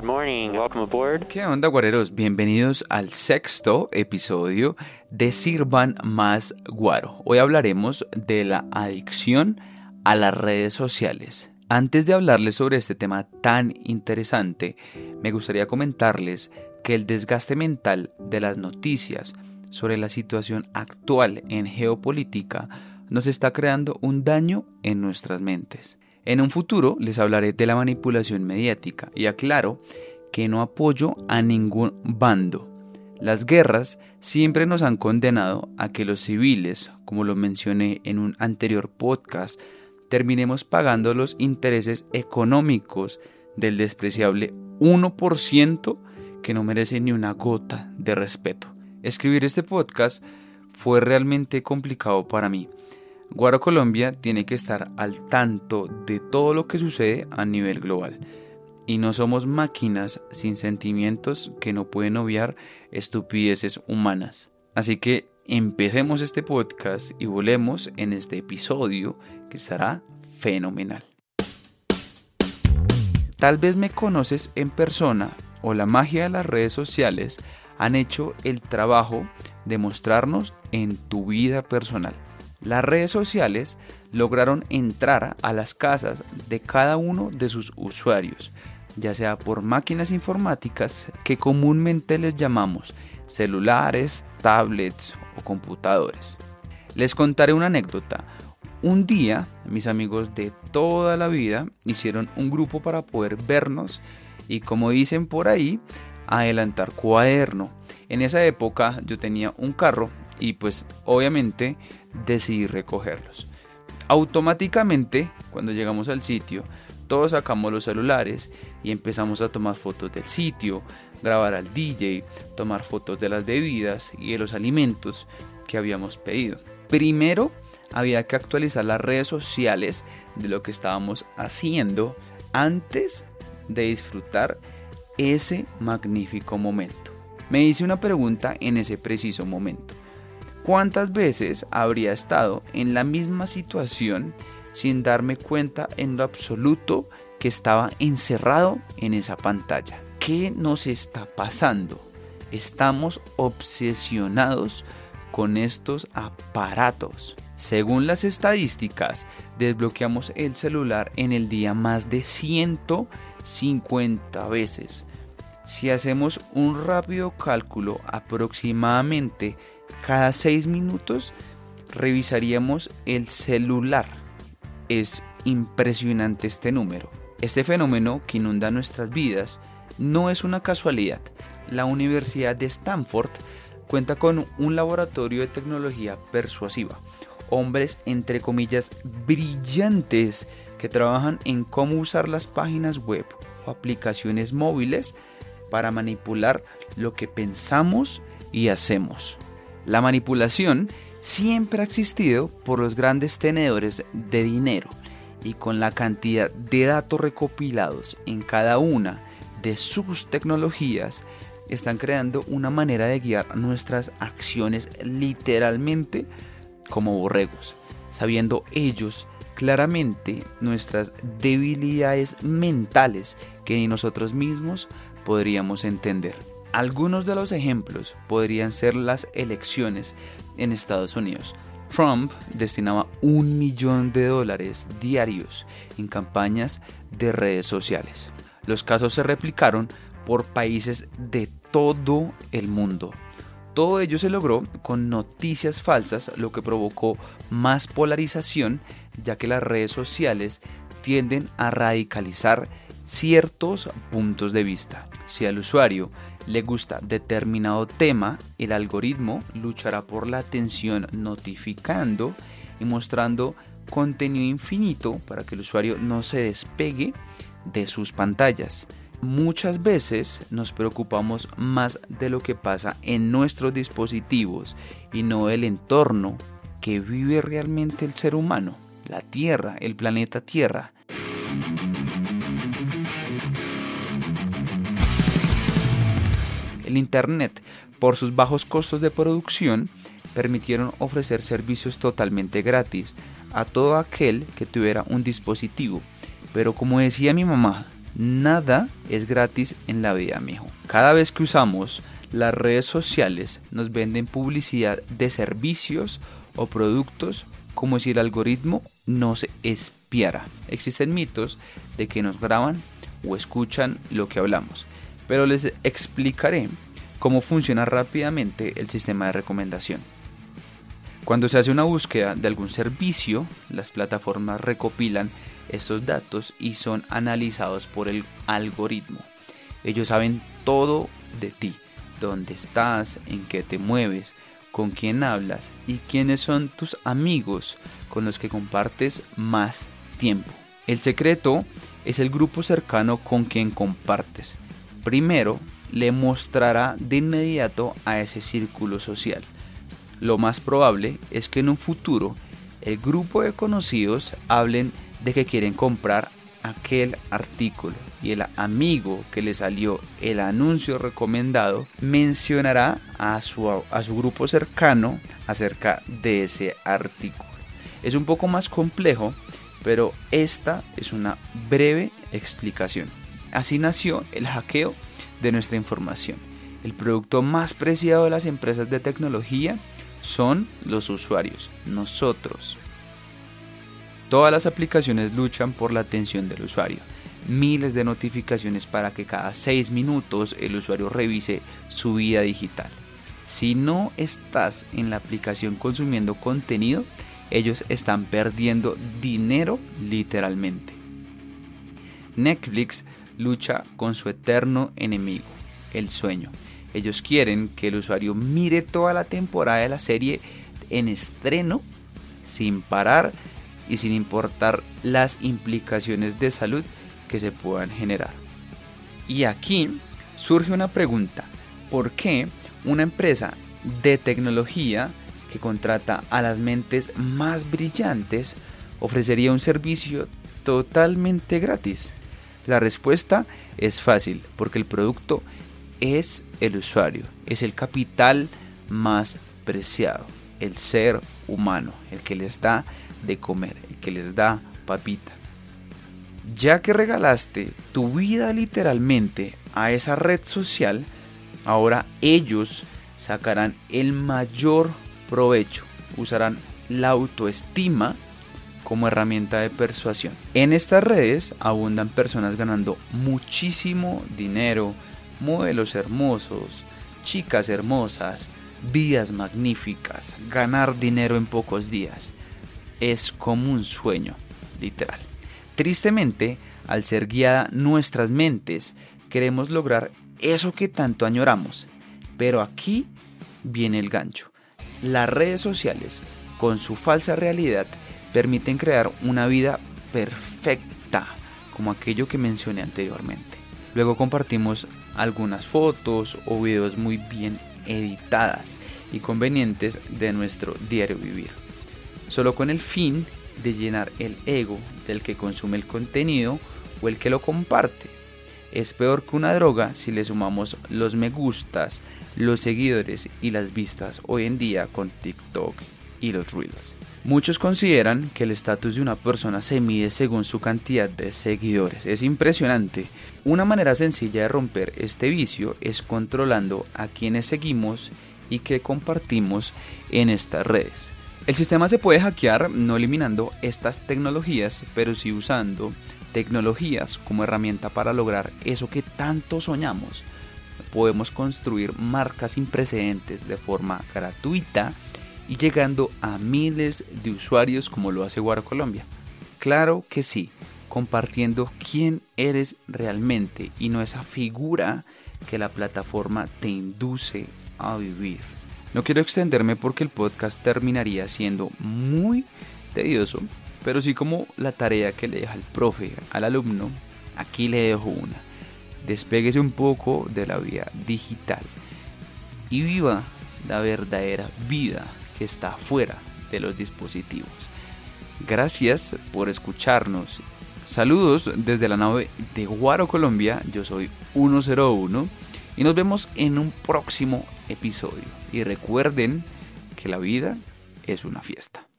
Good morning. Welcome aboard. ¿Qué onda, guareros? Bienvenidos al sexto episodio de Sirvan Más Guaro. Hoy hablaremos de la adicción a las redes sociales. Antes de hablarles sobre este tema tan interesante, me gustaría comentarles que el desgaste mental de las noticias sobre la situación actual en geopolítica nos está creando un daño en nuestras mentes. En un futuro les hablaré de la manipulación mediática y aclaro que no apoyo a ningún bando. Las guerras siempre nos han condenado a que los civiles, como lo mencioné en un anterior podcast, terminemos pagando los intereses económicos del despreciable 1% que no merece ni una gota de respeto. Escribir este podcast fue realmente complicado para mí. Guaro Colombia tiene que estar al tanto de todo lo que sucede a nivel global. Y no somos máquinas sin sentimientos que no pueden obviar estupideces humanas. Así que empecemos este podcast y volvemos en este episodio que estará fenomenal. Tal vez me conoces en persona o la magia de las redes sociales han hecho el trabajo de mostrarnos en tu vida personal. Las redes sociales lograron entrar a las casas de cada uno de sus usuarios, ya sea por máquinas informáticas que comúnmente les llamamos celulares, tablets o computadores. Les contaré una anécdota. Un día, mis amigos de toda la vida hicieron un grupo para poder vernos y como dicen por ahí, adelantar cuaderno. En esa época yo tenía un carro y pues obviamente decidí recogerlos. Automáticamente, cuando llegamos al sitio, todos sacamos los celulares y empezamos a tomar fotos del sitio, grabar al DJ, tomar fotos de las bebidas y de los alimentos que habíamos pedido. Primero había que actualizar las redes sociales de lo que estábamos haciendo antes de disfrutar ese magnífico momento. Me hice una pregunta en ese preciso momento. ¿Cuántas veces habría estado en la misma situación sin darme cuenta en lo absoluto que estaba encerrado en esa pantalla? ¿Qué nos está pasando? Estamos obsesionados con estos aparatos. Según las estadísticas, desbloqueamos el celular en el día más de 150 veces. Si hacemos un rápido cálculo, aproximadamente cada 6 minutos revisaríamos el celular. Es impresionante este número. Este fenómeno que inunda nuestras vidas no es una casualidad. La Universidad de Stanford cuenta con un laboratorio de tecnología persuasiva. Hombres, entre comillas, brillantes que trabajan en cómo usar las páginas web o aplicaciones móviles para manipular lo que pensamos y hacemos. La manipulación siempre ha existido por los grandes tenedores de dinero y con la cantidad de datos recopilados en cada una de sus tecnologías están creando una manera de guiar nuestras acciones literalmente como borregos, sabiendo ellos claramente nuestras debilidades mentales que ni nosotros mismos podríamos entender. Algunos de los ejemplos podrían ser las elecciones en Estados Unidos. Trump destinaba un millón de dólares diarios en campañas de redes sociales. Los casos se replicaron por países de todo el mundo. Todo ello se logró con noticias falsas, lo que provocó más polarización, ya que las redes sociales tienden a radicalizar ciertos puntos de vista. Si al usuario le gusta determinado tema, el algoritmo luchará por la atención notificando y mostrando contenido infinito para que el usuario no se despegue de sus pantallas. Muchas veces nos preocupamos más de lo que pasa en nuestros dispositivos y no del entorno que vive realmente el ser humano, la Tierra, el planeta Tierra. El Internet, por sus bajos costos de producción, permitieron ofrecer servicios totalmente gratis a todo aquel que tuviera un dispositivo. Pero como decía mi mamá, Nada es gratis en la vida, mijo. Cada vez que usamos las redes sociales nos venden publicidad de servicios o productos como si el algoritmo nos espiara. Existen mitos de que nos graban o escuchan lo que hablamos, pero les explicaré cómo funciona rápidamente el sistema de recomendación. Cuando se hace una búsqueda de algún servicio, las plataformas recopilan estos datos y son analizados por el algoritmo. Ellos saben todo de ti, dónde estás, en qué te mueves, con quién hablas y quiénes son tus amigos con los que compartes más tiempo. El secreto es el grupo cercano con quien compartes. Primero, le mostrará de inmediato a ese círculo social. Lo más probable es que en un futuro el grupo de conocidos hablen de que quieren comprar aquel artículo y el amigo que le salió el anuncio recomendado mencionará a su, a su grupo cercano acerca de ese artículo. Es un poco más complejo, pero esta es una breve explicación. Así nació el hackeo de nuestra información. El producto más preciado de las empresas de tecnología son los usuarios, nosotros. Todas las aplicaciones luchan por la atención del usuario. Miles de notificaciones para que cada 6 minutos el usuario revise su vida digital. Si no estás en la aplicación consumiendo contenido, ellos están perdiendo dinero literalmente. Netflix lucha con su eterno enemigo, el sueño. Ellos quieren que el usuario mire toda la temporada de la serie en estreno sin parar y sin importar las implicaciones de salud que se puedan generar. Y aquí surge una pregunta, ¿por qué una empresa de tecnología que contrata a las mentes más brillantes ofrecería un servicio totalmente gratis? La respuesta es fácil, porque el producto es el usuario, es el capital más preciado, el ser humano, el que les da de comer, el que les da papita. Ya que regalaste tu vida literalmente a esa red social, ahora ellos sacarán el mayor provecho, usarán la autoestima como herramienta de persuasión. En estas redes abundan personas ganando muchísimo dinero, modelos hermosos, chicas hermosas, vidas magníficas, ganar dinero en pocos días es como un sueño, literal. Tristemente, al ser guiada nuestras mentes, queremos lograr eso que tanto añoramos. Pero aquí viene el gancho. Las redes sociales, con su falsa realidad, permiten crear una vida perfecta, como aquello que mencioné anteriormente. Luego compartimos algunas fotos o videos muy bien editadas y convenientes de nuestro diario vivir solo con el fin de llenar el ego del que consume el contenido o el que lo comparte. Es peor que una droga si le sumamos los me gustas, los seguidores y las vistas hoy en día con TikTok y los Reels. Muchos consideran que el estatus de una persona se mide según su cantidad de seguidores. Es impresionante. Una manera sencilla de romper este vicio es controlando a quienes seguimos y que compartimos en estas redes. El sistema se puede hackear no eliminando estas tecnologías, pero sí usando tecnologías como herramienta para lograr eso que tanto soñamos. Podemos construir marcas sin precedentes de forma gratuita y llegando a miles de usuarios como lo hace Guaro Colombia. Claro que sí, compartiendo quién eres realmente y no esa figura que la plataforma te induce a vivir. No quiero extenderme porque el podcast terminaría siendo muy tedioso, pero sí como la tarea que le deja el profe al alumno, aquí le dejo una. Despéguese un poco de la vida digital y viva la verdadera vida está fuera de los dispositivos. Gracias por escucharnos. Saludos desde la nave de Guaro, Colombia. Yo soy 101 y nos vemos en un próximo episodio. Y recuerden que la vida es una fiesta.